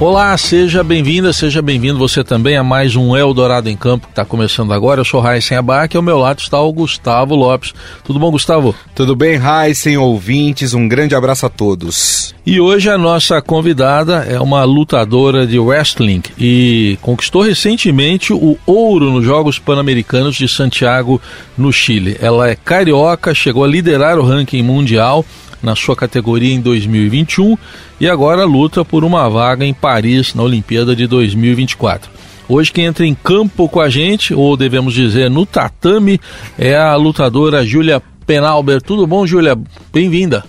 Olá, seja bem-vinda, seja bem-vindo você também a mais um Eldorado em Campo que está começando agora. Eu sou Raíssen Abac e ao meu lado está o Gustavo Lopes. Tudo bom, Gustavo? Tudo bem, Raíssen, ouvintes, um grande abraço a todos. E hoje a nossa convidada é uma lutadora de wrestling e conquistou recentemente o ouro nos Jogos Pan-Americanos de Santiago, no Chile. Ela é carioca, chegou a liderar o ranking mundial na sua categoria em 2021 e agora luta por uma vaga em Paris na Olimpíada de 2024. Hoje quem entra em campo com a gente, ou devemos dizer no tatame, é a lutadora Júlia Penalber. Tudo bom, Júlia? Bem-vinda.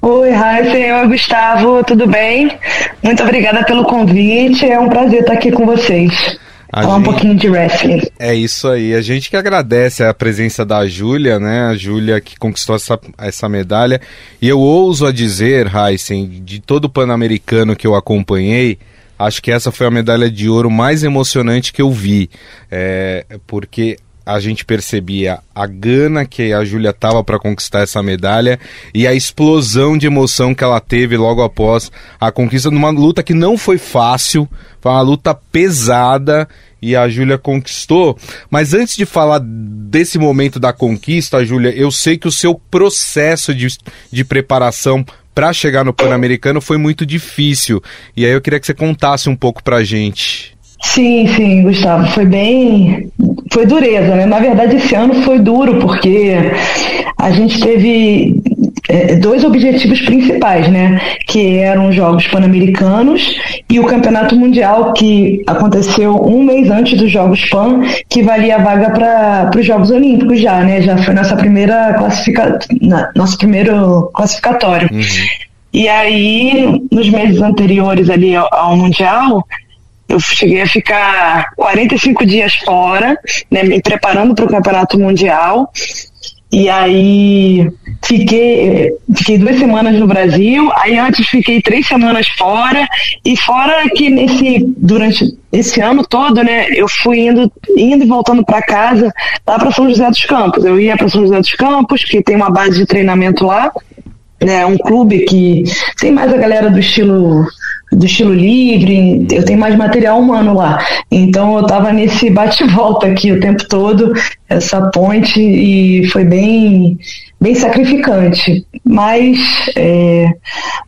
Oi, Raíssen, oi, Gustavo, tudo bem? Muito obrigada pelo convite, é um prazer estar aqui com vocês. A Falar gente... um pouquinho de wrestling. É isso aí. A gente que agradece a presença da Júlia, né? A Júlia que conquistou essa, essa medalha. E eu ouso a dizer, Heisen, de todo o Pan-Americano que eu acompanhei, acho que essa foi a medalha de ouro mais emocionante que eu vi. É, porque a gente percebia a gana que a Júlia tava para conquistar essa medalha e a explosão de emoção que ela teve logo após a conquista numa luta que não foi fácil, foi uma luta pesada e a Júlia conquistou. Mas antes de falar desse momento da conquista, Júlia, eu sei que o seu processo de, de preparação para chegar no Pan-Americano foi muito difícil. E aí eu queria que você contasse um pouco pra gente. Sim, sim, Gustavo, foi bem. Foi dureza, né? Na verdade, esse ano foi duro, porque a gente teve é, dois objetivos principais, né? Que eram os Jogos Pan-Americanos e o Campeonato Mundial, que aconteceu um mês antes dos Jogos Pan, que valia a vaga para os Jogos Olímpicos já, né? Já foi nossa primeira classifica... nosso primeiro classificatório. Uhum. E aí, nos meses anteriores ali ao, ao Mundial, eu cheguei a ficar 45 dias fora, né, me preparando para o Campeonato Mundial. E aí fiquei, fiquei duas semanas no Brasil, aí antes fiquei três semanas fora, e fora que nesse, durante esse ano todo, né, eu fui indo, indo e voltando para casa, lá para São José dos Campos. Eu ia para São José dos Campos, que tem uma base de treinamento lá, né, um clube que tem mais a galera do estilo do estilo livre, eu tenho mais material humano lá. Então eu estava nesse bate-volta aqui o tempo todo, essa ponte, e foi bem, bem sacrificante. Mas é,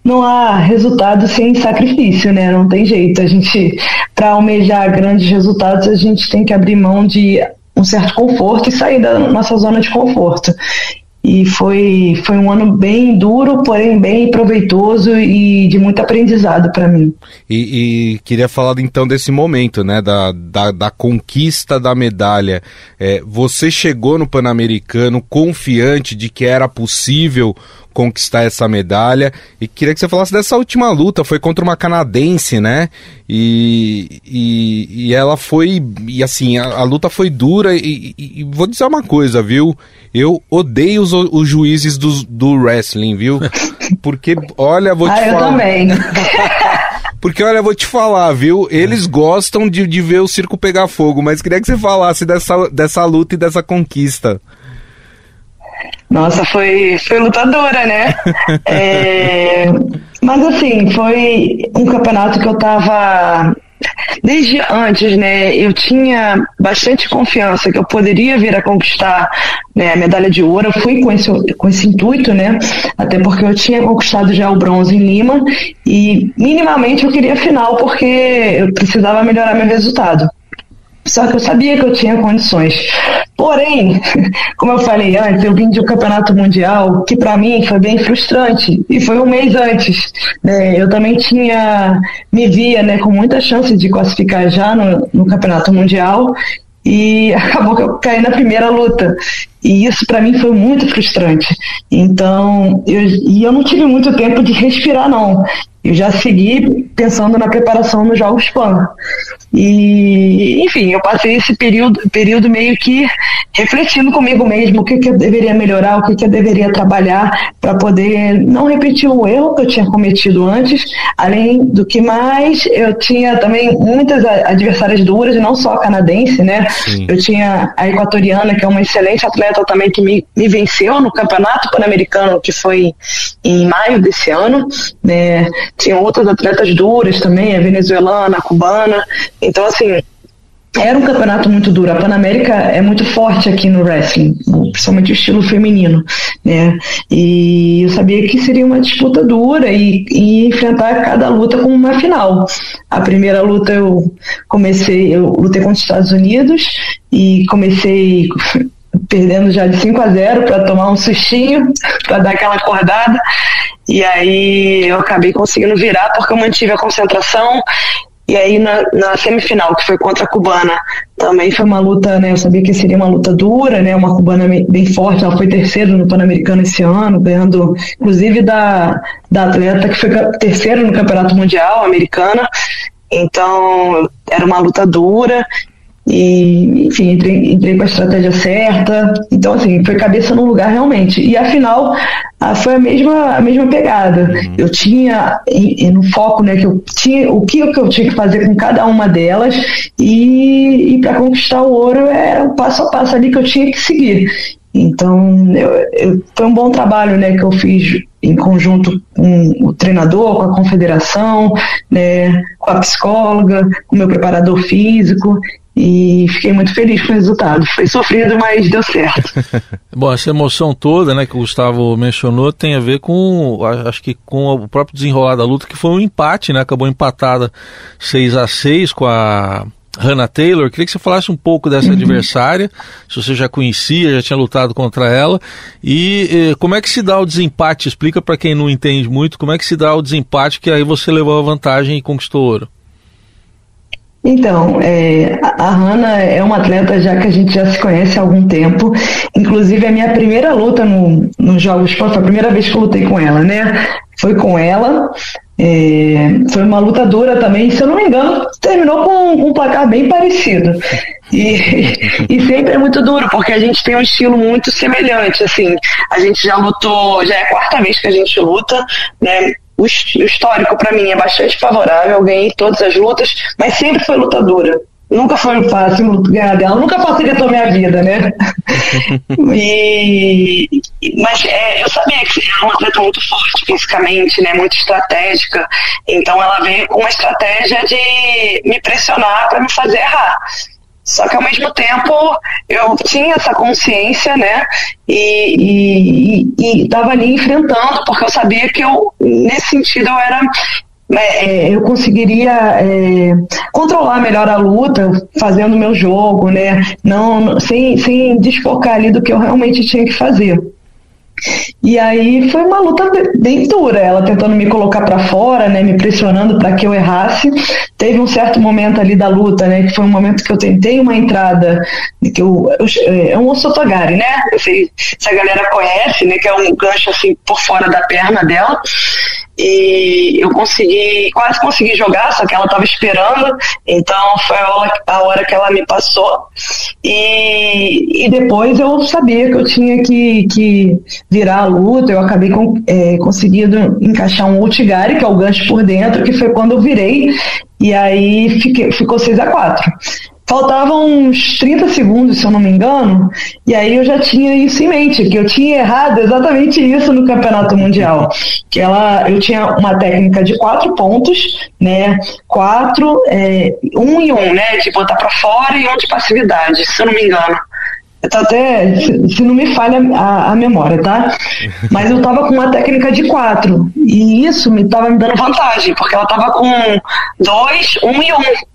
não há resultado sem sacrifício, né? Não tem jeito. A gente, para almejar grandes resultados, a gente tem que abrir mão de um certo conforto e sair da nossa zona de conforto e foi, foi um ano bem duro, porém bem proveitoso e de muito aprendizado para mim. E, e, queria falar então desse momento, né, da, da, da conquista da medalha. É, você chegou no Pan-Americano confiante de que era possível conquistar essa medalha. E queria que você falasse dessa última luta, foi contra uma canadense, né? E, e, e ela foi. E assim, a, a luta foi dura. E, e, vou dizer uma coisa, viu? Eu odeio os, os juízes do, do wrestling, viu? Porque, olha, vou te ah, falar. Eu também. Porque, olha, vou te falar, viu? Eles gostam de, de ver o circo pegar fogo, mas queria que você falasse dessa, dessa luta e dessa conquista. Nossa, foi, foi lutadora, né? é, mas assim, foi um campeonato que eu tava desde antes, né, eu tinha bastante confiança que eu poderia vir a conquistar né, a medalha de ouro. Eu fui com esse, com esse intuito, né, até porque eu tinha conquistado já o bronze em Lima e minimamente eu queria a final porque eu precisava melhorar meu resultado. Só que eu sabia que eu tinha condições. Porém, como eu falei antes, eu vim de um campeonato mundial que para mim foi bem frustrante e foi um mês antes. Né? Eu também tinha me via né, com muita chance de classificar já no, no campeonato mundial e acabou que eu caí na primeira luta. E isso para mim foi muito frustrante. Então, eu, e eu não tive muito tempo de respirar, não. eu já segui pensando na preparação nos Jogos Pan. E, enfim, eu passei esse período, período meio que refletindo comigo mesmo o que, que eu deveria melhorar, o que, que eu deveria trabalhar para poder não repetir o erro que eu tinha cometido antes. Além do que mais, eu tinha também muitas adversárias duras, não só a canadense, né? Sim. Eu tinha a equatoriana, que é uma excelente atleta também, que me, me venceu no Campeonato Pan-Americano, que foi em maio desse ano. Né? Tinha outras atletas duras também, a venezuelana, a cubana. Então, assim, era um campeonato muito duro. A Panamérica é muito forte aqui no wrestling, principalmente o estilo feminino, né? E eu sabia que seria uma disputa dura e, e, enfrentar cada luta como uma final. A primeira luta eu comecei, eu lutei contra os Estados Unidos e comecei perdendo já de 5 a 0 para tomar um sustinho, para dar aquela acordada. E aí eu acabei conseguindo virar porque eu mantive a concentração e aí na, na, semifinal, que foi contra a cubana, também foi uma luta, né? Eu sabia que seria uma luta dura, né? Uma cubana bem forte, ela foi terceiro no Pan-Americano esse ano, ganhando, inclusive, da, da atleta que foi terceiro no Campeonato Mundial americana. Então, era uma luta dura e, enfim, entrei, entrei com a estratégia certa. Então, assim, foi cabeça no lugar realmente. E afinal, foi a mesma, a mesma pegada. Uhum. Eu tinha e, e no foco, né, que eu tinha o que, que eu tinha que fazer com cada uma delas e, e para conquistar o ouro era o passo a passo ali que eu tinha que seguir. Então, eu, eu, foi um bom trabalho né, que eu fiz em conjunto com o treinador, com a confederação, né, com a psicóloga, com o meu preparador físico e fiquei muito feliz com o resultado. Foi sofrido, mas deu certo. Bom, essa emoção toda, né, que o Gustavo mencionou, tem a ver com, acho que com o próprio desenrolar da luta, que foi um empate, né, acabou empatada 6 a 6 com a Hannah Taylor. Queria que você falasse um pouco dessa uhum. adversária, se você já conhecia, já tinha lutado contra ela, e eh, como é que se dá o desempate? Explica para quem não entende muito, como é que se dá o desempate que aí você levou a vantagem e conquistou ouro. Então, é, a Hanna é uma atleta já que a gente já se conhece há algum tempo. Inclusive, a minha primeira luta no, nos Jogos foi a primeira vez que eu lutei com ela, né? Foi com ela. É, foi uma luta dura também, se eu não me engano, terminou com, com um placar bem parecido. E, e sempre é muito duro, porque a gente tem um estilo muito semelhante, assim. A gente já lutou, já é a quarta vez que a gente luta, né? O histórico para mim é bastante favorável, eu ganhei todas as lutas, mas sempre foi lutadora. Nunca foi fácil ganhar dela, nunca facilitou minha vida, né? e, mas é, eu sabia que ela é uma atleta muito forte fisicamente, né? Muito estratégica. Então ela veio com uma estratégia de me pressionar para me fazer errar. Só que ao mesmo tempo eu tinha essa consciência, né? E estava ali enfrentando, porque eu sabia que eu, nesse sentido, eu era é, é, eu conseguiria é, controlar melhor a luta fazendo meu jogo, né? Não, sem, sem desfocar ali do que eu realmente tinha que fazer. E aí foi uma luta bem dura, ela tentando me colocar para fora, né, me pressionando para que eu errasse. Teve um certo momento ali da luta, né, que foi um momento que eu tentei uma entrada, que eu, eu é um osotogari, né? Não sei se a galera conhece, né, que é um gancho assim por fora da perna dela e eu consegui, quase consegui jogar, só que ela estava esperando, então foi a hora, a hora, que ela me passou. E, e depois eu sabia que eu tinha que, que virar a luta, eu acabei com, é, conseguindo encaixar um Ultigari, que é o gancho por dentro, que foi quando eu virei, e aí fiquei, ficou 6 a 4 faltavam uns 30 segundos, se eu não me engano, e aí eu já tinha isso em mente, que eu tinha errado exatamente isso no Campeonato Mundial. Que ela, eu tinha uma técnica de quatro pontos, né? Quatro, é, um e um, né? De botar para fora e um de passividade, se eu não me engano. Eu tô até, se, não me falha a, a, memória, tá? Mas eu tava com uma técnica de quatro. E isso me tava me dando vantagem, porque ela tava com dois, um e um.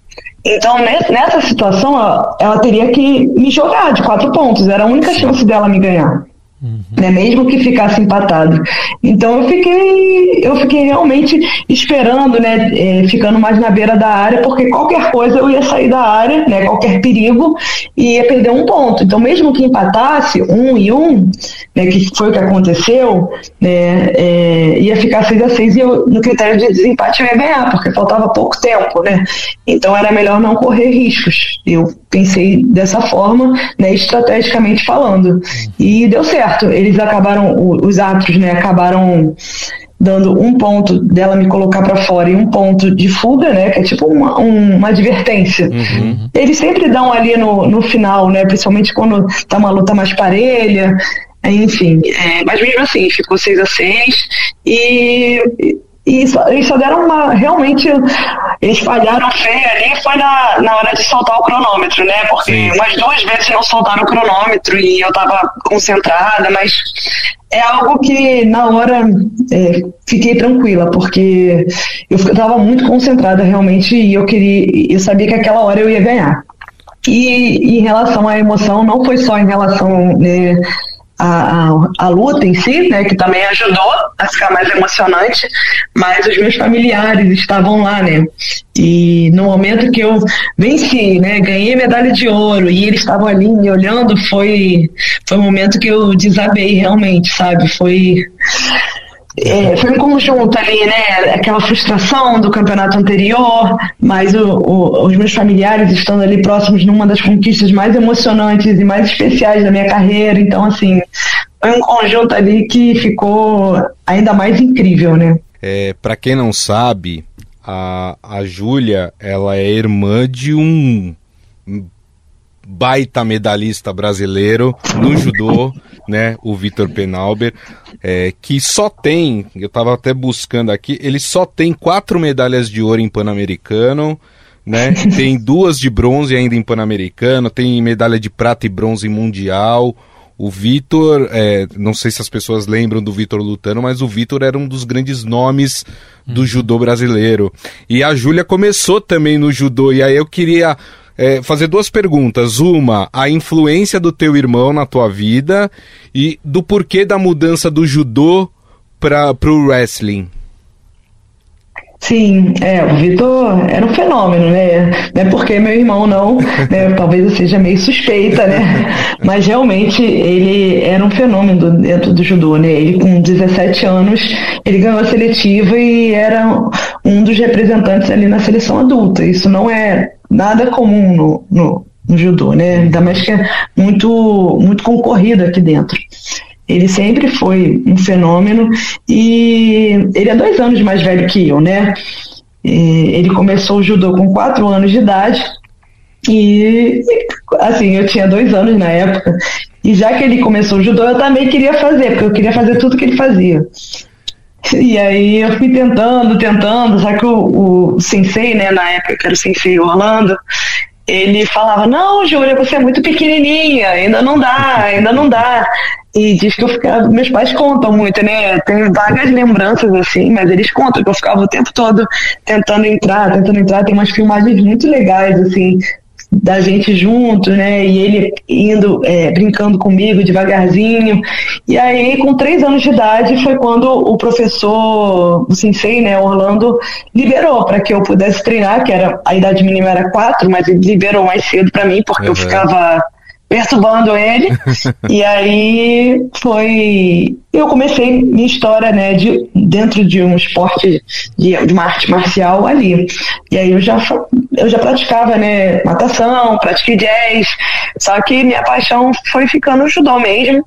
Então, nessa situação, ela, ela, teria que me jogar de quatro pontos. Era a única chance dela me ganhar. Uhum. Né, mesmo que ficasse empatado. Então eu fiquei, eu fiquei realmente esperando, né, é, ficando mais na beira da área, porque qualquer coisa eu ia sair da área, né, qualquer perigo, e ia perder um ponto. Então mesmo que empatasse um e um, né, que foi o que aconteceu, né, é, ia ficar 6 a 6 e eu, no critério de desempate eu ia ganhar, porque faltava pouco tempo, né? Então era melhor não correr riscos. Eu pensei dessa forma, né, estrategicamente falando. E deu certo. Eles acabaram, os árbitros, né, acabaram dando um ponto dela me colocar para fora e um ponto de fuga, né, que é tipo uma, um, uma advertência. Uhum. Eles sempre dão ali no, no final, né, principalmente quando tá uma luta mais parelha, enfim. É, mas mesmo assim, ficou 6 a 6 e e só, eles só deram uma. Realmente, eles falharam feio ali, foi na, na hora de soltar o cronômetro, né? Porque Sim. umas duas vezes não soltaram o cronômetro e eu tava concentrada, mas é algo que na hora é, fiquei tranquila, porque eu estava muito concentrada realmente e eu queria. Eu sabia que aquela hora eu ia ganhar. E em relação à emoção, não foi só em relação. Né, a, a, a, luta em si, né, que também ajudou a ficar mais emocionante, mas os meus familiares estavam lá, né, e no momento que eu venci, né, ganhei medalha de ouro e eles estavam ali me olhando, foi foi um momento que eu desabei realmente, sabe, foi é, foi um conjunto ali, né? Aquela frustração do campeonato anterior, mas o, o, os meus familiares estando ali próximos numa das conquistas mais emocionantes e mais especiais da minha carreira. Então, assim, foi um conjunto ali que ficou ainda mais incrível, né? É, Para quem não sabe, a, a Júlia, ela é irmã de um baita medalhista brasileiro no judô, né, o Vitor Penalber, é, que só tem, eu estava até buscando aqui, ele só tem quatro medalhas de ouro em Pan-Americano, né, tem duas de bronze ainda em Pan-Americano, tem medalha de prata e bronze Mundial, o Vitor, é, não sei se as pessoas lembram do Vitor lutando, mas o Vitor era um dos grandes nomes do judô brasileiro. E a Júlia começou também no judô, e aí eu queria é, fazer duas perguntas. Uma, a influência do teu irmão na tua vida e do porquê da mudança do judô para o wrestling. Sim, é, o Vitor era um fenômeno, né? Não é porque meu irmão não, né? talvez eu seja meio suspeita, né? Mas realmente ele era um fenômeno dentro do judô, né? Ele com 17 anos, ele ganhou a seletiva e era um dos representantes ali na seleção adulta. Isso não é nada comum no, no, no judô, né? Ainda mais que é muito, muito concorrido aqui dentro. Ele sempre foi um fenômeno e ele é dois anos mais velho que eu, né? E ele começou o judô com quatro anos de idade e, assim, eu tinha dois anos na época. E já que ele começou o judô, eu também queria fazer, porque eu queria fazer tudo que ele fazia. E aí eu fui tentando, tentando, só que o, o sensei, né, na época que era o sensei Orlando, ele falava, não, Júlia, você é muito pequenininha, ainda não dá, ainda não dá. E diz que eu ficava, meus pais contam muito, né? Tem vagas lembranças assim, mas eles contam que eu ficava o tempo todo tentando entrar, tentando entrar. Tem umas filmagens muito legais, assim, da gente junto, né? E ele indo, é, brincando comigo devagarzinho. E aí, com três anos de idade, foi quando o professor, o sensei, né, Orlando, liberou para que eu pudesse treinar, que era a idade mínima era quatro, mas ele liberou mais cedo para mim, porque uhum. eu ficava perturbando ele. e aí foi. Eu comecei minha história, né, de, dentro de um esporte, de, de uma arte marcial ali. E aí eu já, eu já praticava, né, natação, pratiquei jazz, só que minha paixão foi ficando judô mesmo.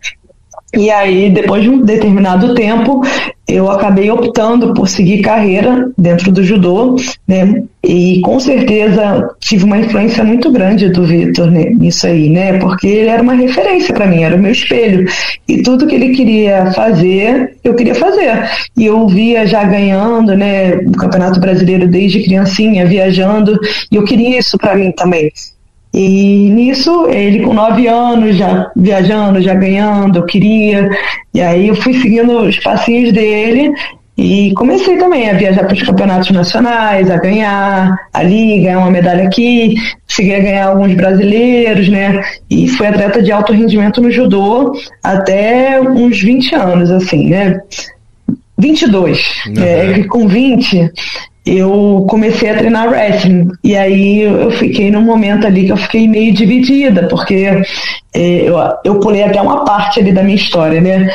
E aí, depois de um determinado tempo, eu acabei optando por seguir carreira dentro do judô, né? E com certeza tive uma influência muito grande do Vitor né, nisso aí, né? Porque ele era uma referência para mim, era o meu espelho. E tudo que ele queria fazer, eu queria fazer. E eu via já ganhando, né, o Campeonato Brasileiro desde criancinha, viajando, e eu queria isso para mim também. E nisso, ele com nove anos, já viajando, já ganhando, eu queria. E aí eu fui seguindo os passinhos dele E comecei também a viajar para os campeonatos nacionais, a ganhar ali, ganhar uma medalha aqui, cheguei a ganhar alguns brasileiros, né? E fui atleta de alto rendimento no judô até uns 20 anos, assim, né? 22. Uhum. É, com 20 eu comecei a treinar wrestling. E aí eu fiquei num momento ali que eu fiquei meio dividida, porque é, eu, eu pulei até uma parte ali da minha história, né?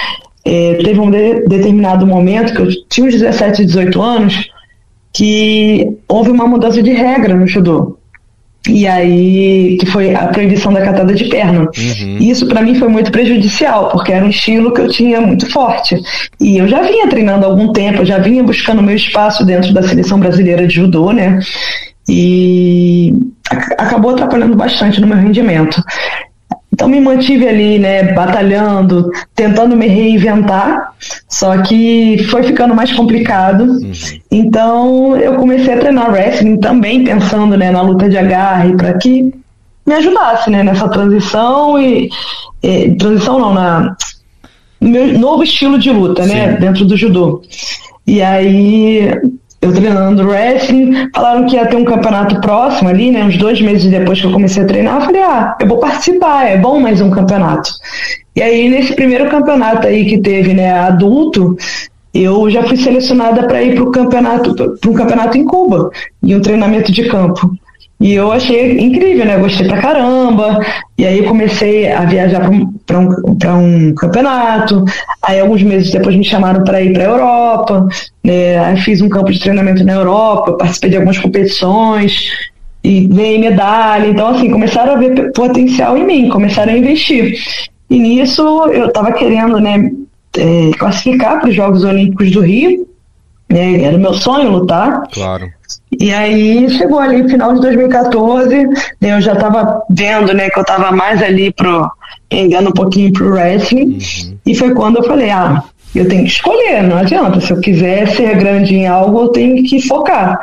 É, teve um de, determinado momento que eu tinha uns 17, 18 anos que houve uma mudança de regra no judô. E aí, que foi a proibição da catada de perna. Uhum. Isso para mim foi muito prejudicial, porque era um estilo que eu tinha muito forte. E eu já vinha treinando há algum tempo, eu já vinha buscando meu espaço dentro da seleção brasileira de judô, né? E acabou atrapalhando bastante no meu rendimento. Então me mantive ali, né, batalhando, tentando me reinventar, só que foi ficando mais complicado. Uhum. Então eu comecei a treinar wrestling também pensando, né, na luta de agarre para que me ajudasse, né, nessa transição e, e transição não, na meu novo estilo de luta, né, Sim. né, dentro do judô. E aí eu treinando wrestling, falaram que ia ter um campeonato próximo ali, né? Uns dois meses depois que eu comecei a treinar, eu falei, ah, eu vou participar, é bom mais um campeonato. E aí, nesse primeiro campeonato aí que teve, né, adulto, eu já fui selecionada para ir para o campeonato, para um campeonato em Cuba, e um treinamento de campo. E eu achei incrível, né? Gostei pra caramba. E aí comecei a viajar para um, um, um campeonato. Aí alguns meses depois me chamaram para ir para a Europa. Né? Aí fiz um campo de treinamento na Europa, participei de algumas competições e ganhei medalha. Então, assim, começaram a ver potencial em mim, começaram a investir. E nisso eu estava querendo, né, é, classificar para os Jogos Olímpicos do Rio. Né? Era meu sonho lutar. Claro. E aí chegou ali final de 2014, eu já estava vendo, né, que eu estava mais ali pro pegando um pouquinho pro wrestling. Uhum. E foi quando eu falei, ah, eu tenho que escolher, não adianta. Se eu quiser ser grande em algo, eu tenho que focar.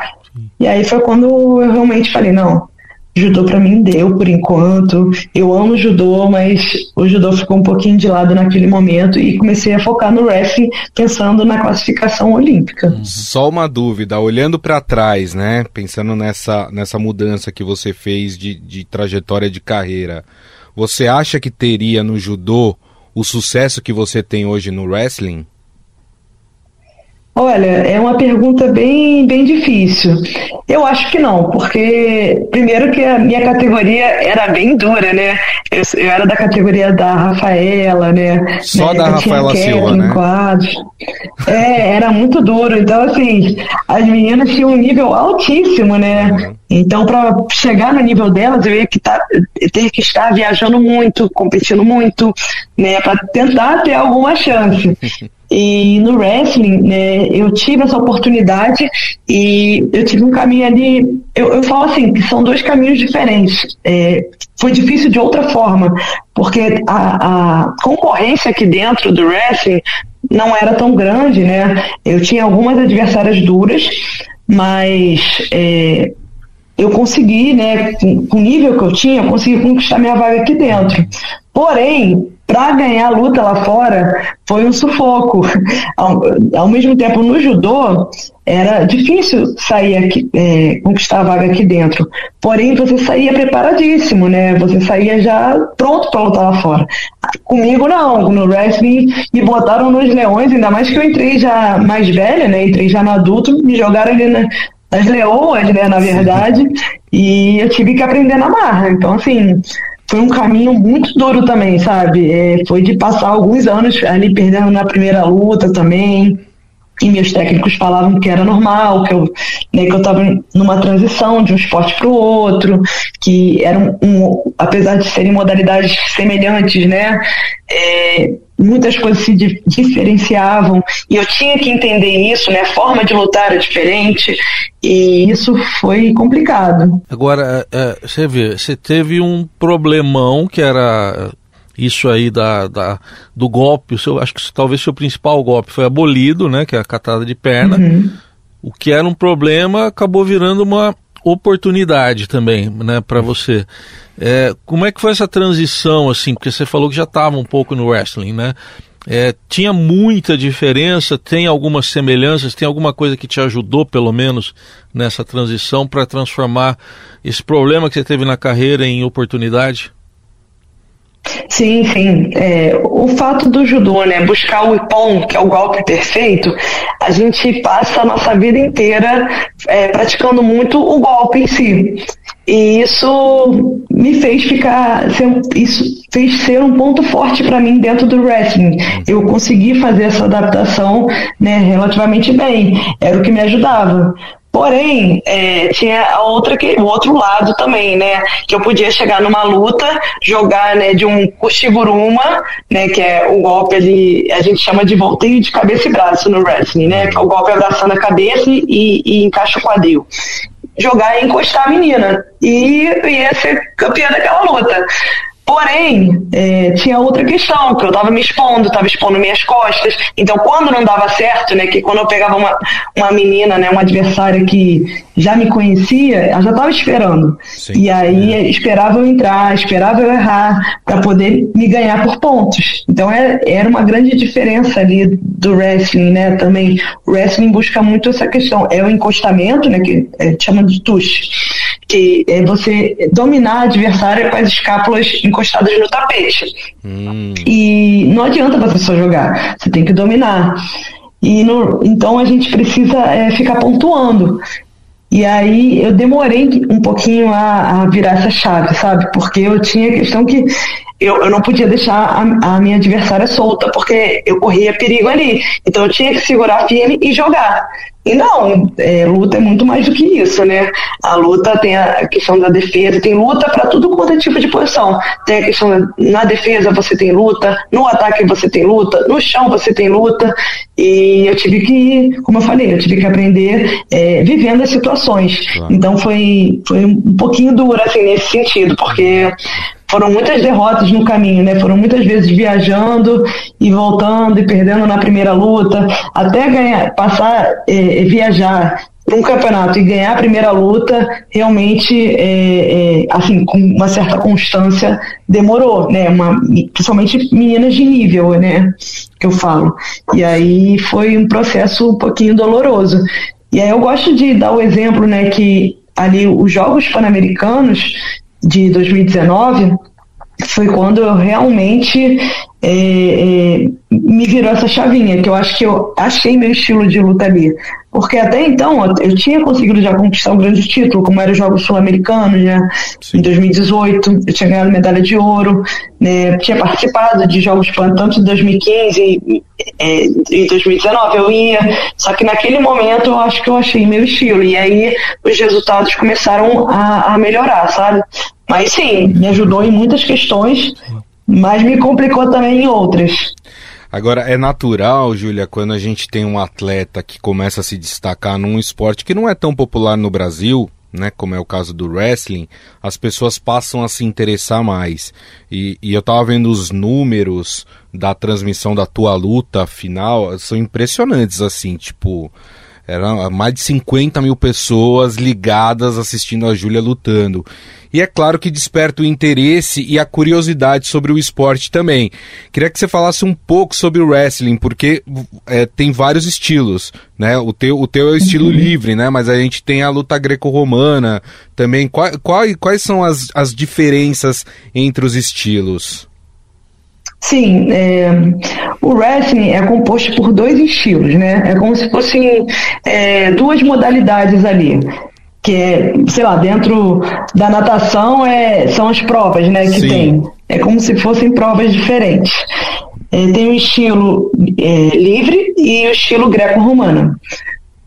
E aí foi quando eu realmente falei, não, judô para mim deu por enquanto. Eu amo judô, mas o judô ficou um pouquinho de lado naquele momento e comecei a focar no wrestling pensando na classificação olímpica. Só uma dúvida, olhando para trás, né, pensando nessa nessa mudança que você fez de, de trajetória de carreira, você acha que teria no judô o sucesso que você tem hoje no wrestling? Olha, é uma pergunta bem, bem difícil. Eu acho que não, porque primeiro que a minha categoria era bem dura, né? Eu, eu era da categoria da Rafaela, né? Só da Rafaela Silva, né? Quadros. É, era muito duro. Então, assim, as meninas tinham um nível altíssimo, né? Uhum. Então, para chegar no nível delas, eu ia que tá, ter que estar viajando muito, competindo muito, né? Para tentar ter alguma chance. E no wrestling, né, eu tive essa oportunidade e eu tive um caminho ali. Eu, eu falo assim, que são dois caminhos diferentes. É, foi difícil de outra forma, porque a, a concorrência aqui dentro do wrestling não era tão grande, né? Eu tinha algumas adversárias duras, mas é, eu consegui, né, com, o nível que eu tinha, eu consegui conquistar minha vaga aqui dentro. Porém, para ganhar a luta lá fora foi um sufoco. Ao, ao, mesmo tempo, no judô, era difícil sair aqui, é, conquistar a vaga aqui dentro. Porém, você saía preparadíssimo, né? Você saía já pronto para lutar lá fora. Comigo, não. No wrestling, me botaram nos leões, ainda mais que eu entrei já mais velha, né? Entrei já no adulto, me jogaram ali na, nas leoas, né? Na verdade. E eu tive que aprender na marra. Então, assim, foi um caminho muito duro também, sabe? É, foi de passar alguns anos ali perdendo na primeira luta também. E meus técnicos falavam que era normal, que eu né, que eu estava numa transição de um esporte para o outro, que era um, apesar de serem modalidades semelhantes, né? É, muitas coisas se diferenciavam e eu tinha que entender isso, né? A forma de lutar era diferente e isso foi complicado. Agora, é, você vê, você teve um problemão que era isso aí da, da do golpe, o seu, acho que talvez seu principal golpe foi abolido, né? Que é a catada de perna. Uhum. O que era um problema acabou virando uma oportunidade também, né, para você. É, como é que foi essa transição, assim, porque você falou que já estava um pouco no wrestling, né? É, tinha muita diferença, tem algumas semelhanças, tem alguma coisa que te ajudou, pelo menos, nessa transição para transformar esse problema que você teve na carreira em oportunidade? Sim, sim. É, o fato do judô, né, buscar o ippon, que é o golpe perfeito, a gente passa a nossa vida inteira é, praticando muito o golpe em si. E isso me fez ficar, isso fez ser um ponto forte para mim dentro do wrestling. Eu consegui fazer essa adaptação né, relativamente bem, era o que me ajudava. Porém, é, tinha outra que, o outro lado também, né? Que eu podia chegar numa luta, jogar né, de um kushiguruma, né? Que é o golpe ali, a gente chama de volteio de cabeça e braço no wrestling, né? Que é o golpe abraçando a cabeça e, e encaixa o quadril jogar e encostar a menina. E ia ser campeã daquela luta. Porém, é, tinha outra questão, que eu estava me expondo, estava expondo minhas costas. Então, quando não dava certo, né, que quando eu pegava uma, uma menina, né, uma adversária que já me conhecia, ela já estava esperando. Sim, e aí é. esperava eu entrar, esperava eu errar, para poder me ganhar por pontos. Então, é, era uma grande diferença ali do wrestling, né, também. O wrestling busca muito essa questão. É o encostamento, né, que é, chama de touch que é você dominar a adversária com as escápulas encostadas no tapete. Hum. E não adianta você só jogar, você tem que dominar. E no, então a gente precisa é, ficar pontuando. E aí eu demorei um pouquinho a, a, virar essa chave, sabe? Porque eu tinha a questão que eu, eu não podia deixar a, a minha adversária solta, porque eu corria perigo ali. Então eu tinha que segurar firme e jogar. E não, é, luta é muito mais do que isso, né? A luta tem a questão da defesa, tem luta para tudo quanto é tipo de posição. Tem a questão da, na defesa você tem luta, no ataque você tem luta, no chão você tem luta. E eu tive que, como eu falei, eu tive que aprender é, vivendo as situações. Claro. Então foi, foi um pouquinho duro assim nesse sentido, porque foram muitas derrotas no caminho, né? Foram muitas vezes viajando e voltando e perdendo na primeira luta, até ganhar, passar, é, viajar para um campeonato e ganhar a primeira luta, realmente, é, é, assim, com uma certa constância, demorou, né? Uma, principalmente meninas de nível, né? Que eu falo. E aí foi um processo um pouquinho doloroso. E aí eu gosto de dar o exemplo, né, que ali os Jogos Pan-Americanos de 2019 foi quando eu realmente é, é, me virou essa chavinha, que eu acho que eu achei meu estilo de luta ali. Porque até então eu tinha conseguido já conquistar um grande título, como era os Jogos Sul-Americanos, né? Em 2018, eu tinha ganhado medalha de ouro, né? tinha participado de Jogos Pan tanto em 2015 e é, em 2019 eu ia, só que naquele momento eu acho que eu achei meu estilo, e aí os resultados começaram a, a melhorar, sabe? Mas sim, me ajudou em muitas questões, mas me complicou também em outras. Agora, é natural, Júlia, quando a gente tem um atleta que começa a se destacar num esporte que não é tão popular no Brasil, né, como é o caso do wrestling, as pessoas passam a se interessar mais. E, e eu tava vendo os números da transmissão da tua luta final, são impressionantes, assim, tipo, eram mais de 50 mil pessoas ligadas assistindo a Júlia lutando. E é claro que desperta o interesse e a curiosidade sobre o esporte também. Queria que você falasse um pouco sobre o wrestling, porque é, tem vários estilos, né? O teu, o teu é o estilo uhum. livre, né? Mas a gente tem a luta greco-romana também. Qual, qual, quais são as, as diferenças entre os estilos? Sim, é, o wrestling é composto por dois estilos, né? É como se fossem é, duas modalidades ali que é, sei lá, dentro da natação é, são as provas, né, que Sim. tem. É como se fossem provas diferentes. É, tem o estilo é, livre e o estilo greco-romano.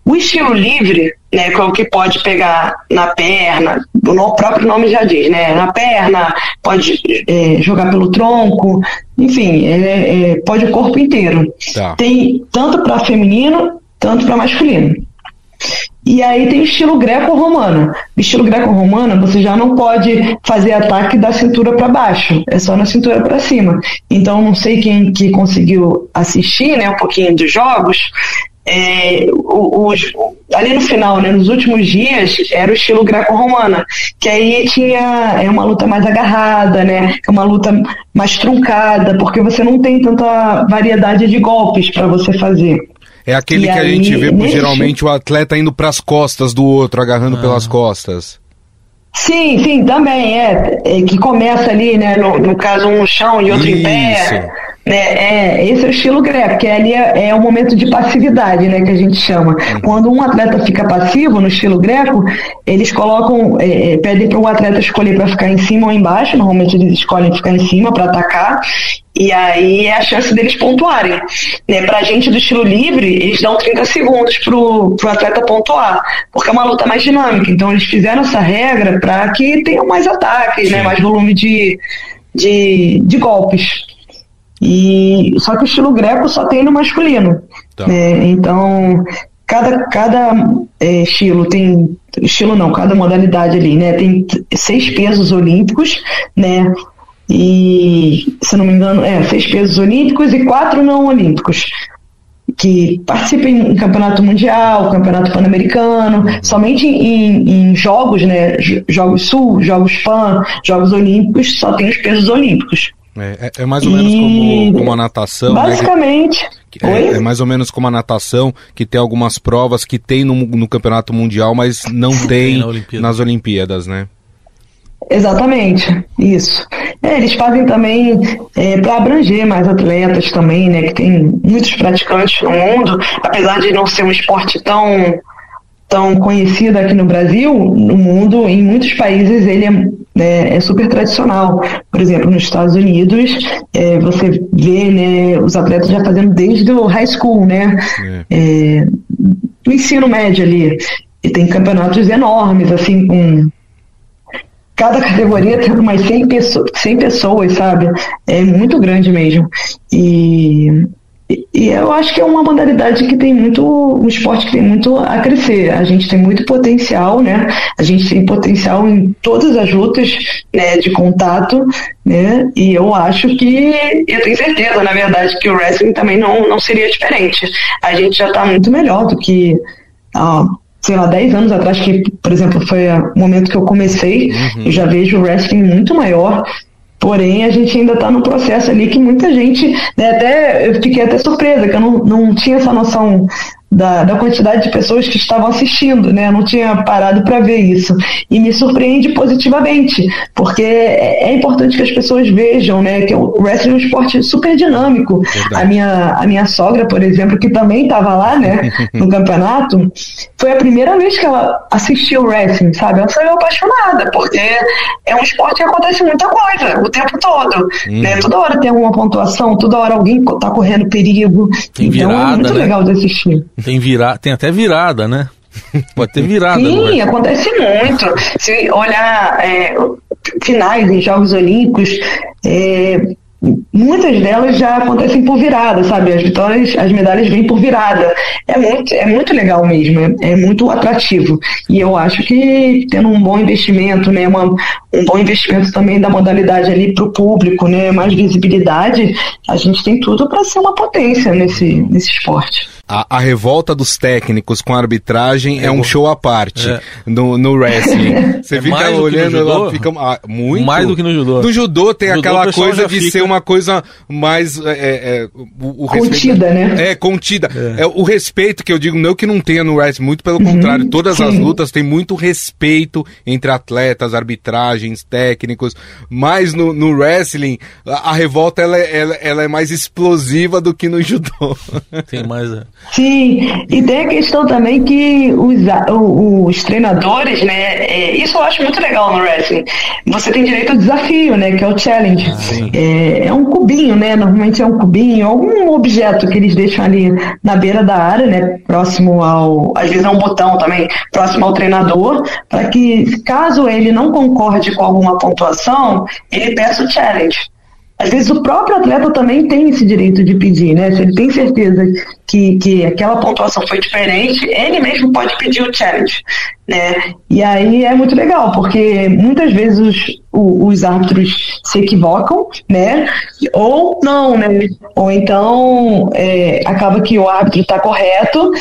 O estilo livre, né, que é o que pode pegar na perna, o próprio nome já diz, né, na perna, pode é, jogar pelo tronco, enfim, é, é pode o corpo inteiro. Tá. Tem tanto para feminino, tanto para masculino. E aí tem o estilo greco-romano. Estilo greco-romano, você já não pode fazer ataque da cintura para baixo, é só na cintura para cima. Então, não sei quem que conseguiu assistir, né, um pouquinho dos jogos, é, os, ali no final, né, nos últimos dias, era o estilo greco-romana, que aí tinha é uma luta mais agarrada, né, é uma luta mais truncada, porque você não tem tanta variedade de golpes para você fazer. É aquele e que aí, a gente vê nesse... geralmente o atleta indo para as costas do outro, agarrando ah. pelas costas. Sim, sim, também é, é que começa ali, né, no, no caso um no chão e outro Isso. em pé. Né, é, esse é o estilo greco, que ali é, é o momento de passividade, né, que a gente chama. Quando um atleta fica passivo no estilo greco, eles colocam, é, é pedem para o atleta escolher para ficar em cima ou embaixo. Normalmente eles escolhem ficar em cima para atacar. E aí é a chance deles pontuarem. Né? Para a gente do estilo livre, eles dão 30 segundos para o atleta pontuar, porque é uma luta mais dinâmica. Então eles fizeram essa regra para que tenham mais ataques, né? mais volume de, de, de golpes. E só que o estilo greco só tem no masculino. Tá. Né? Então, cada, cada é, estilo tem. Estilo não, cada modalidade ali, né? Tem seis pesos olímpicos, né? E, se não me engano, é, seis pesos olímpicos e quatro não olímpicos que participam em campeonato mundial, campeonato pan-americano, somente em, em, jogos, né, jogos sul, jogos pan, jogos olímpicos, só tem os pesos olímpicos. É, é, é mais ou menos e... como, como a natação. Né, Basicamente. Né? É, é, mais ou menos como a natação, que tem algumas provas que tem no, no campeonato mundial, mas não tem, tem Olimpíada. nas Olimpíadas, né? Exatamente, isso. É, eles fazem também é, para abranger mais atletas também, né? Que tem muitos praticantes no mundo, apesar de não ser um esporte tão tão conhecido aqui no Brasil, no mundo, em muitos países ele é, é, é super tradicional. Por exemplo, nos Estados Unidos, é, você vê né, os atletas já fazendo desde o high school, né? É. é, ensino médio ali. E tem campeonatos enormes, assim, com cada categoria tem umas 100 pessoas, 100 pessoas, sabe? É muito grande mesmo. E e eu acho que é uma modalidade que tem muito, um esporte que tem muito a crescer. A gente tem muito potencial, né? A gente tem potencial em todas as lutas né, de contato, né? E eu acho que, eu tenho certeza, na verdade, que o wrestling também não, não seria diferente. A gente já está muito melhor do que, ah, sei lá, 10 anos atrás, que, por exemplo, foi o momento que eu comecei. Uhum. Eu já vejo o wrestling muito maior Porém, a gente ainda está no processo ali que muita gente, né, até eu fiquei até surpresa, que eu não, não tinha essa noção da, da quantidade de pessoas que estavam assistindo, né? Eu não tinha parado para ver isso. E me surpreende positivamente, porque é, é, importante que as pessoas vejam, né? Que o wrestling é um esporte super dinâmico. A minha, a minha sogra, por exemplo, que também estava lá, né? No campeonato, foi a primeira vez que ela assistiu o wrestling, sabe? Ela saiu apaixonada, porque é um esporte que acontece muita coisa o tempo todo. Uhum. Né? Toda hora tem alguma pontuação, toda hora alguém está correndo perigo. Tem então é virada, é muito né? legal de assistir. Tem, vira... tem até virada, né? Pode ter virada. Sim, acontece muito. Se olhar é, finais em Jogos Olímpicos, é, muitas delas já acontecem por virada, sabe? As vitórias, as medalhas vêm por virada. É muito, é muito legal mesmo, é, é muito atrativo. E eu acho que tendo um bom investimento, né, uma, um bom investimento também da modalidade ali para o público, né, mais visibilidade, a gente tem tudo para ser uma potência nesse, nesse esporte. A, a, revolta dos técnicos com a arbitragem é, é um show à parte é. no, no wrestling. Você é fica olhando lá, fica ah, muito. Mais do que no judô. No judô tem aquela coisa de fica... ser uma coisa mais. É, é, é o, o contida, respeito, né? É, contida. É. o respeito que eu digo, não que não tenha no wrestling, muito pelo uhum, contrário. Todas sim. as lutas têm muito respeito entre atletas, arbitragens, técnicos. Mas no, no wrestling, a, a revolta ela, ela, ela, é mais explosiva do que no judô. Tem mais. Sim, e tem a questão também que os, os treinadores, né? É, isso eu acho muito legal no wrestling. Você tem direito ao desafio, né? Que é o challenge. Ah, é, é, um cubinho, né? Normalmente é um cubinho, algum objeto que eles deixam ali na beira da área, né? Próximo ao. Às vezes é um botão também, próximo ao treinador, para que, caso ele não concorde com alguma pontuação, ele peça o challenge. Às vezes o próprio atleta também tem esse direito de pedir, né? Se ele tem certeza que, que aquela pontuação foi diferente, ele mesmo pode pedir o challenge, né? E aí é muito legal, porque muitas vezes os, os árbitros se equivocam, né? Ou não, né? Ou então é, acaba que o árbitro está correto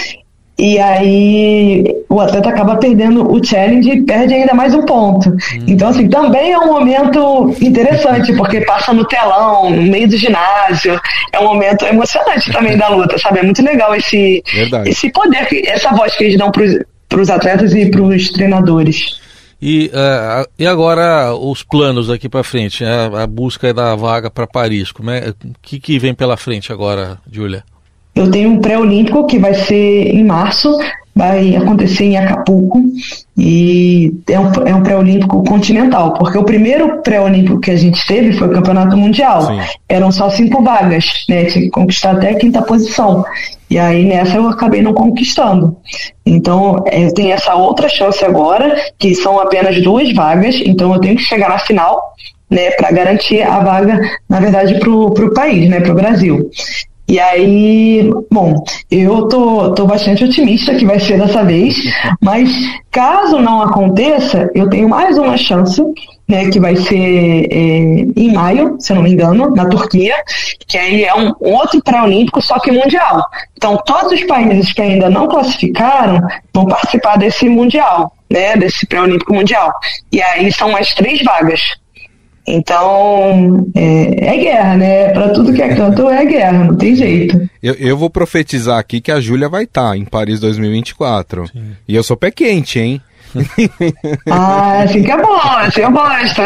e aí o atleta acaba perdendo o challenge e perde ainda mais um ponto. Hum. Então, assim, também é um momento interessante, porque passa no telão, no meio do ginásio. É um momento emocionante também da luta, sabe? É muito legal esse, esse poder, essa voz que eles dão para os atletas e para os treinadores. E, uh, e agora os planos aqui para frente, a, a, busca da vaga para Paris, como é, o que, que vem pela frente agora, Júlia? Eu tenho um pré-olímpico que vai ser em março, vai acontecer em Acapulco e é um, é um pré-olímpico continental, porque o primeiro pré-olímpico que a gente teve foi o campeonato mundial. Sim. Eram só cinco vagas, né? Tinha que conquistar até a quinta posição. E aí nessa eu acabei não conquistando. Então é, eu tenho essa outra chance agora, que são apenas duas vagas, então eu tenho que chegar na final né, para garantir a vaga, na verdade, para o país, né, para o Brasil. E aí, bom, eu tô, tô bastante otimista que vai ser dessa vez, mas caso não aconteça, eu tenho mais uma chance, né, que vai ser é, em maio, se eu não me engano, na Turquia, que aí é um outro pré-olímpico, só que mundial. Então, todos os países que ainda não classificaram vão participar desse mundial, né, desse pré-olímpico mundial. E aí são mais três vagas. Então, é, é guerra, né? Para tudo que é canto é guerra, não tem jeito. Eu, eu vou profetizar aqui que a Júlia vai estar tá em Paris 2024. Sim. E eu sou pé quente, hein? ah, assim que é bom, assim eu gosto.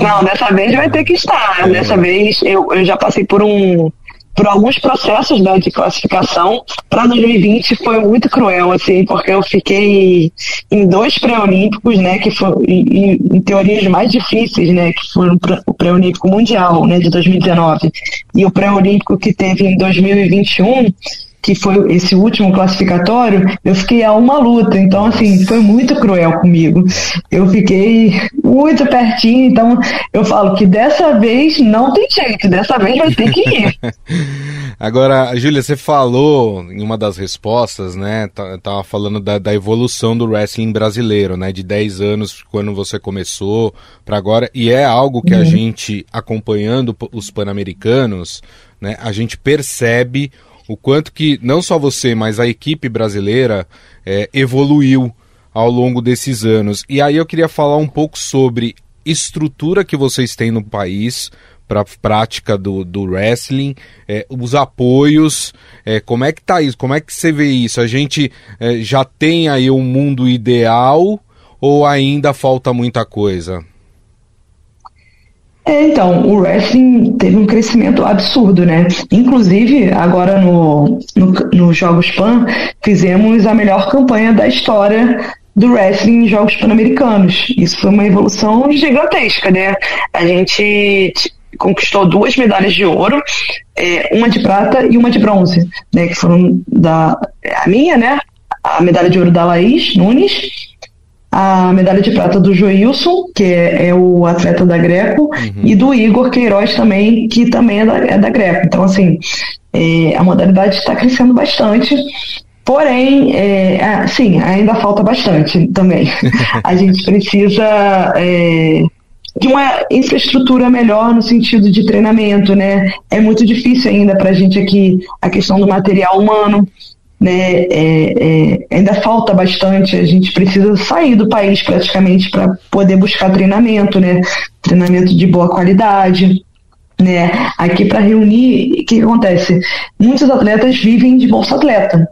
Não, dessa vez vai ter que estar. Dessa vez eu, eu já passei por um por alguns processos né, de classificação. Para 2020 foi muito cruel, assim, porque eu fiquei em dois pré-olímpicos, né, que foram em, em teorias mais difíceis, né, que foram o pré-olímpico mundial, né, de 2019 e o pré-olímpico que teve em 2021 que foi esse último classificatório, eu fiquei a uma luta. Então, assim, foi muito cruel comigo. Eu fiquei muito pertinho, então eu falo que dessa vez não tem jeito, dessa vez vai ter que ir. Agora, Júlia, você falou em uma das respostas, né? Tava tá, falando da, da, evolução do wrestling brasileiro, né? De 10 anos quando você começou para agora, e é algo que uhum. a gente acompanhando os pan-americanos, né? A gente percebe o quanto que não só você, mas a equipe brasileira é, evoluiu ao longo desses anos. E aí eu queria falar um pouco sobre estrutura que vocês têm no país para prática do, do wrestling, é, os apoios, é, como é que tá isso? Como é que você vê isso? A gente é, já tem aí um mundo ideal ou ainda falta muita coisa? É, então, o wrestling teve um crescimento absurdo, né? Inclusive, agora no, no, no Jogos Pan, fizemos a melhor campanha da história do wrestling em Jogos Pan-Americanos. Isso foi uma evolução gigantesca, né? A gente conquistou duas medalhas de ouro, é, uma de prata e uma de bronze, né? Que foram da a minha, né? A medalha de ouro da Laís Nunes a medalha de prata do Joilson, que é, é o atleta da Greco, uhum. e do Igor Queiroz também, que também é da, é da Greco. Então, assim, é, a modalidade está crescendo bastante. Porém, é, sim, ainda falta bastante também. a gente precisa é, de uma infraestrutura melhor no sentido de treinamento, né? É muito difícil ainda para a gente aqui a questão do material humano né, é, é, ainda falta bastante, a gente precisa sair do país praticamente para poder buscar treinamento, né, treinamento de boa qualidade, né, aqui para reunir, o que acontece? Muitos atletas vivem de bolsa atleta,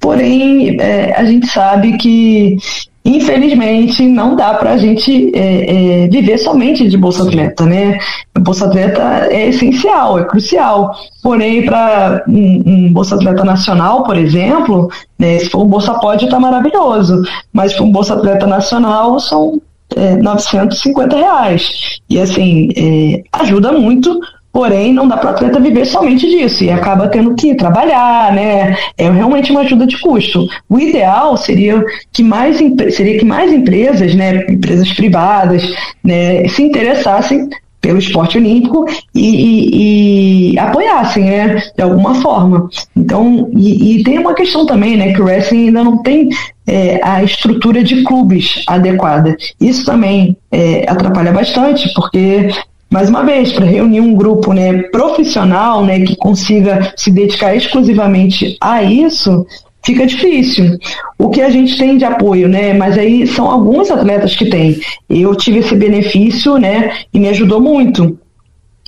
porém é, a gente sabe que infelizmente não dá para a gente é, é, viver somente de bolsa atleta, né? bolsa atleta é essencial, é crucial. Porém, para um, um, bolsa atleta nacional, por exemplo, né, se for um bolsa pode está maravilhoso, mas para um bolsa atleta nacional são é, 950 reais e assim é, ajuda muito Porém, não dá para atleta viver somente disso e acaba tendo que trabalhar, né? É realmente uma ajuda de custo. O ideal seria que mais, seria que mais empresas, né, empresas privadas, né, se interessassem pelo esporte olímpico e, e, e, apoiassem, né, de alguma forma. Então, e, e, tem uma questão também, né, que o wrestling ainda não tem é, a estrutura de clubes adequada. Isso também é, atrapalha bastante, porque mais uma vez, para reunir um grupo né, profissional né, que consiga se dedicar exclusivamente a isso, fica difícil. O que a gente tem de apoio, né? Mas aí são alguns atletas que têm. Eu tive esse benefício, né? E me ajudou muito.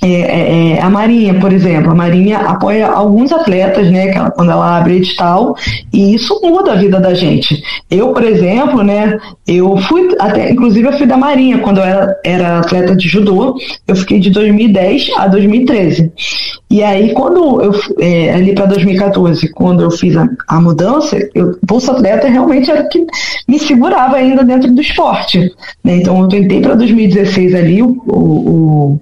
É, é, é, a Marinha, por exemplo, a Marinha apoia alguns atletas, né, ela, quando ela abre edital, e isso muda a vida da gente. Eu, por exemplo, né, eu fui, até, inclusive eu fui da Marinha quando eu era, era atleta de judô, eu fiquei de 2010 a 2013. E aí, quando eu, é, ali para 2014, quando eu fiz a, a mudança, eu, Bolsa Atleta realmente era o que me segurava ainda dentro do esporte. Né? Então, eu tentei para 2016 ali o, o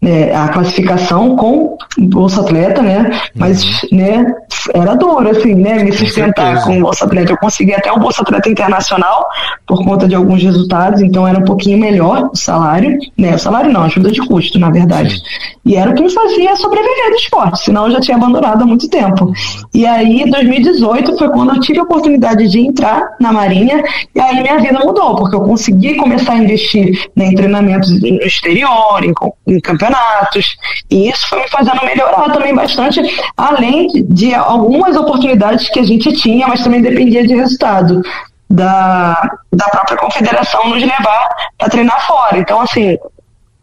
é, a classificação com Bolsa Atleta, né? Mas, uhum. né, era duro, assim, né? Me sustentar com, com Bolsa Atleta. Eu consegui até o Bolsa Atleta Internacional por conta de alguns resultados, então era um pouquinho melhor o salário, né? O salário não, ajuda de custo, na verdade. Sim. E era o que me fazia sobreviver do esporte, senão eu já tinha abandonado há muito tempo. E aí, 2018 foi quando eu tive a oportunidade de entrar na Marinha, e aí minha vida mudou, porque eu consegui começar a investir né, em treinamentos no exterior, em, em campeonatos. E isso foi me fazendo melhorar também bastante, além de algumas oportunidades que a gente tinha, mas também dependia de resultado da, da própria confederação nos levar para treinar fora. Então, assim,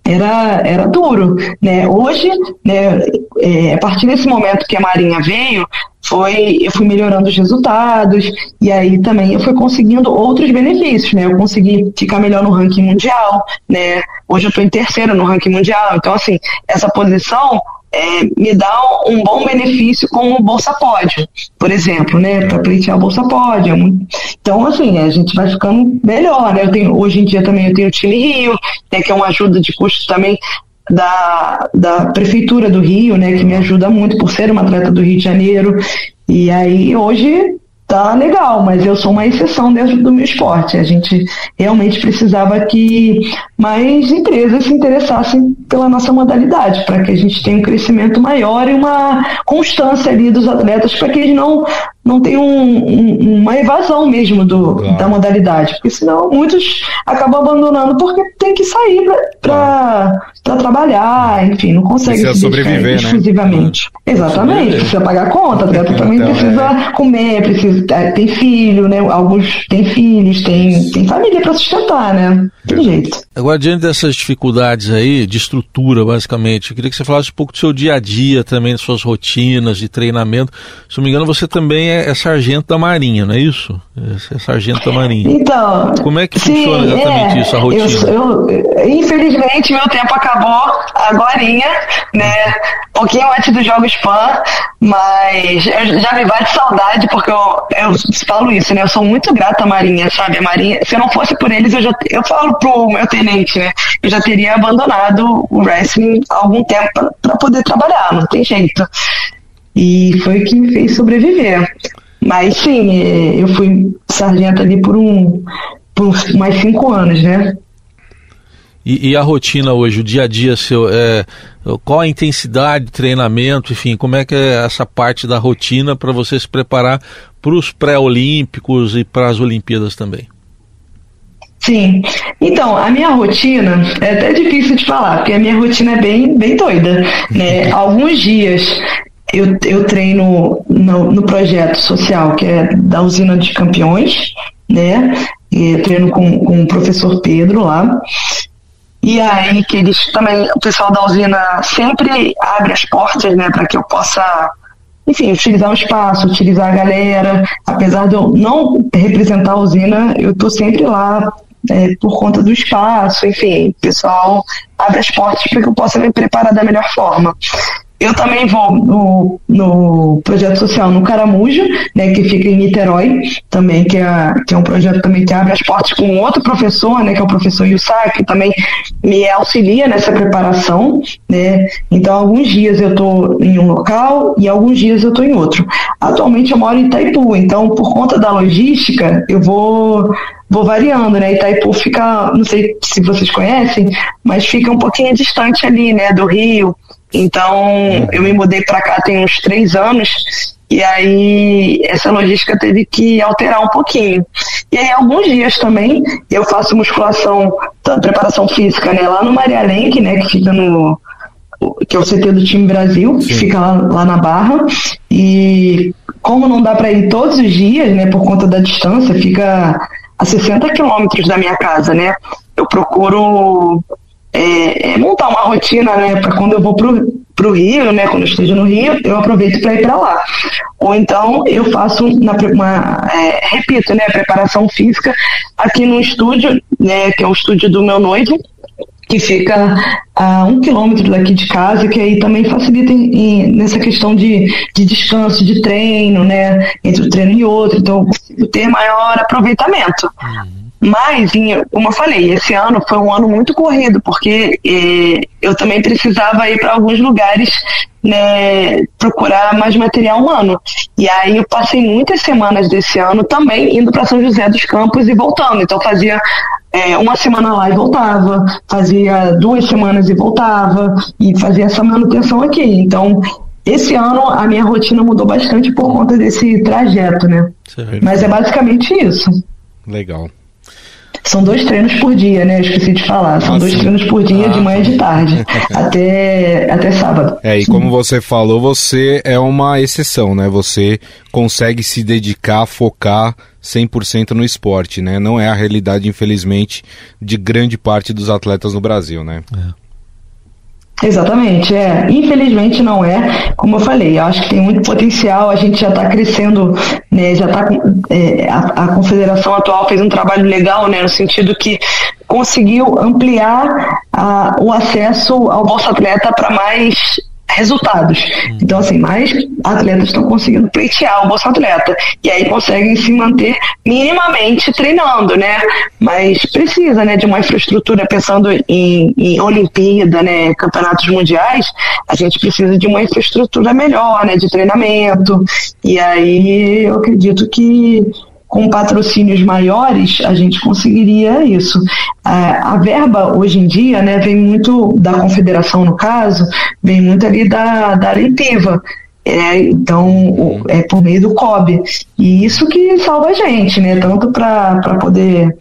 era, era duro, né? Hoje, né, é, a partir desse momento que a Marinha veio, foi eu fui melhorando os resultados e aí também eu fui conseguindo outros benefícios, né? Eu consegui ficar melhor no ranking mundial, né? Hoje eu estou em terceiro no ranking mundial, então assim essa posição é, me dá um bom benefício com o Bolsa Pódio, por exemplo, né? Para pleitear o Bolsa Pódio. É então, assim, a gente vai ficando melhor, né? Eu tenho, hoje em dia também eu tenho o time Rio, né, que é uma ajuda de custo também da, da Prefeitura do Rio, né, que me ajuda muito por ser uma atleta do Rio de Janeiro. E aí hoje tá legal, mas eu sou uma exceção dentro do meu esporte. A gente realmente precisava que mais empresas se interessassem pela nossa modalidade, para que a gente tenha um crescimento maior e uma constância ali dos atletas, para que eles não não tem um, um, uma evasão mesmo do, claro. da modalidade, porque senão muitos acabam abandonando porque tem que sair para claro. trabalhar, enfim, não consegue precisa se sobreviver, né? exclusivamente. Exatamente, precisa pagar conta, atleta também então, precisa é. comer, precisa, é, tem filho, né? Alguns têm filhos, tem, tem família para sustentar, né? Tem jeito. Agora, diante dessas dificuldades aí, de estrutura, basicamente, eu queria que você falasse um pouco do seu dia a dia também, das suas rotinas de treinamento. Se não me engano, você também é, é sargento da Marinha, não é isso? É, é sargento da Marinha. Então. Como é que sim, funciona exatamente é, isso, a rotina? Eu, eu, infelizmente, meu tempo acabou agora, né? Pouquinho antes dos Jogos Pan, mas eu já me bate saudade, porque eu, eu falo isso, né? Eu sou muito grata à Marinha, sabe? A Marinha, se eu não fosse por eles, eu já. Eu falo pro meu tenente, né? Eu já teria abandonado o wrestling há algum tempo para poder trabalhar, não tem jeito. E foi o que me fez sobreviver. Mas sim, eu fui sargento ali por um por mais cinco anos, né? E, e, a rotina hoje, o dia a dia seu, é, qual a intensidade de treinamento, enfim, como é que é essa parte da rotina para você se preparar para os pré-olímpicos e para as Olimpíadas também? Sim. Então, a minha rotina é até difícil de falar, porque a minha rotina é bem, bem doida. Né? Alguns dias eu, eu treino no, no projeto social, que é da usina de campeões, né? E treino com, com o professor Pedro lá. E aí que eles também, o pessoal da usina sempre abre as portas, né, para que eu possa, enfim, utilizar o espaço, utilizar a galera. Apesar de eu não representar a usina, eu tô sempre lá é, por conta do espaço, enfim, o pessoal abre as portas para que eu possa me preparar da melhor forma. Eu também vou no, no projeto social no Caramujo, né, que fica em Niterói, também, que é, que é um projeto também que abre as portas com outro professor, né, que é o professor Yussá, que também me auxilia nessa preparação, né, então alguns dias eu estou em um local e alguns dias eu estou em outro. Atualmente eu moro em Itaipu, então por conta da logística, eu vou vou variando, né? Itaipu fica, não sei se vocês conhecem, mas fica um pouquinho distante ali, né, do Rio. Então, eu me mudei para cá tem uns três anos e aí essa logística teve que alterar um pouquinho. E aí alguns dias também eu faço musculação, preparação física, né, lá no Maria Lenk, né, que fica no que é o CT do time Brasil, Sim. que fica lá, lá, na Barra. E como não dá para ir todos os dias, né, por conta da distância, fica a 60 quilômetros da minha casa, né? Eu procuro é, é montar uma rotina, né, para quando eu vou pro, pro Rio, né, quando eu esteja no Rio, eu aproveito para ir para lá. Ou então eu faço na, uma, é, repito, né, preparação física aqui no estúdio, né, que é o estúdio do meu noivo, que fica a um quilômetro daqui de casa, que aí também facilita em, em, nessa questão de, de descanso, de treino, né, entre um treino e outro, então eu consigo ter maior aproveitamento. Uhum. Mas, como eu falei, esse ano foi um ano muito corrido, porque eh, eu também precisava ir para alguns lugares né, procurar mais material humano. E aí eu passei muitas semanas desse ano também indo para São José dos Campos e voltando. Então fazia é, uma semana lá e voltava, fazia duas semanas e voltava, e fazia essa manutenção aqui. Então, esse ano a minha rotina mudou bastante por conta desse trajeto, né? Certo. Mas é basicamente isso. Legal. São dois treinos por dia, né? Eu esqueci de falar. São ah, dois sim. treinos por dia, ah, de manhã e de tarde, até, até sábado. É, e como você falou, você é uma exceção, né? Você consegue se dedicar, focar 100% no esporte, né? Não é a realidade, infelizmente, de grande parte dos atletas no Brasil, né? É. Exatamente, é. Infelizmente não é, como eu falei, eu acho que tem muito potencial, a gente já está crescendo, né, já está é, a, a, confederação atual fez um trabalho legal, né, no sentido que conseguiu ampliar a, o acesso ao Bolsa Atleta para mais resultados. Hum. Então, assim, mais atletas estão conseguindo pleitear o Bolsa Atleta. E aí conseguem se manter minimamente treinando, né? Mas precisa, né, de uma infraestrutura, pensando em, em Olimpíada, né, campeonatos mundiais, a gente precisa de uma infraestrutura melhor, né, de treinamento. E aí eu acredito que com patrocínios maiores, a gente conseguiria isso. A verba, hoje em dia, né, vem muito da confederação, no caso, vem muito ali da, da Arentiva. É, então, é por meio do COB. E isso que salva a gente, né? Tanto para poder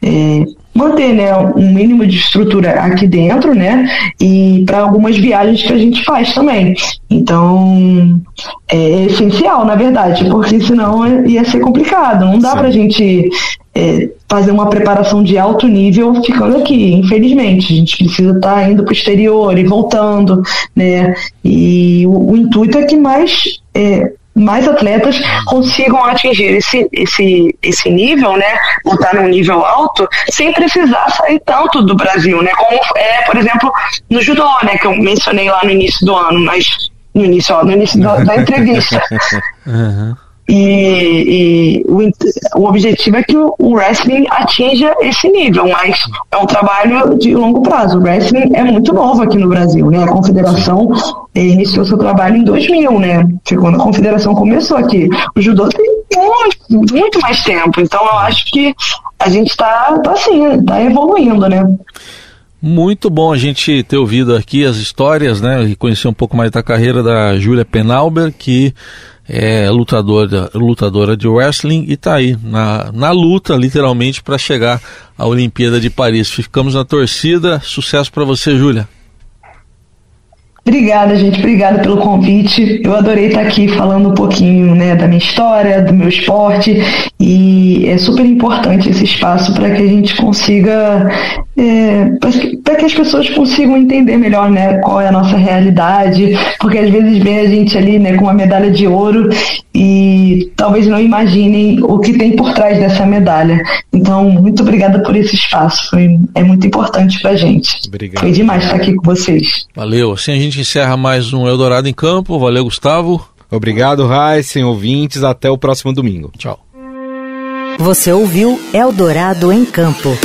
é, manter né, um mínimo de estrutura aqui dentro, né? E para algumas viagens que a gente faz também. Então, é essencial, na verdade, porque senão ia ser complicado. Não dá para a gente é, fazer uma preparação de alto nível ficando aqui, infelizmente. A gente precisa estar tá indo para o exterior e voltando, né? E o, o intuito é que mais é, mais atletas consigam atingir esse, esse, esse nível, né, estar num nível alto, sem precisar sair tanto do Brasil, né, como é, por exemplo, no judô, né, que eu mencionei lá no início do ano, mas no início, ó, no início do, da entrevista. Uhum. E, e o, o, objetivo é que o, o, wrestling atinja esse nível, mas é um trabalho de longo prazo. O wrestling é muito novo aqui no Brasil, né? A confederação eh, iniciou seu trabalho em 2000, né? Foi quando a confederação começou aqui. O judô tem muito, muito mais tempo, então eu acho que a gente está tá assim, está evoluindo, né? Muito bom a gente ter ouvido aqui as histórias, né? E conhecer um pouco mais da carreira da Júlia Penalber, que é lutadora, lutadora de wrestling e está aí na, na luta, literalmente, para chegar à Olimpíada de Paris. Ficamos na torcida. Sucesso para você, Júlia. Obrigada, gente. Obrigada pelo convite. Eu adorei estar aqui falando um pouquinho né, da minha história, do meu esporte. E é super importante esse espaço para que a gente consiga é, para que as pessoas consigam entender melhor né, qual é a nossa realidade, porque às vezes vem a gente ali né, com uma medalha de ouro e talvez não imaginem o que tem por trás dessa medalha. Então, muito obrigada por esse espaço, foi, é muito importante para a gente. Obrigado. Foi demais estar aqui com vocês. Valeu, assim a gente encerra mais um Eldorado em Campo. Valeu, Gustavo. Obrigado, Raíssen, ouvintes. Até o próximo domingo. Tchau. Você ouviu Eldorado em Campo.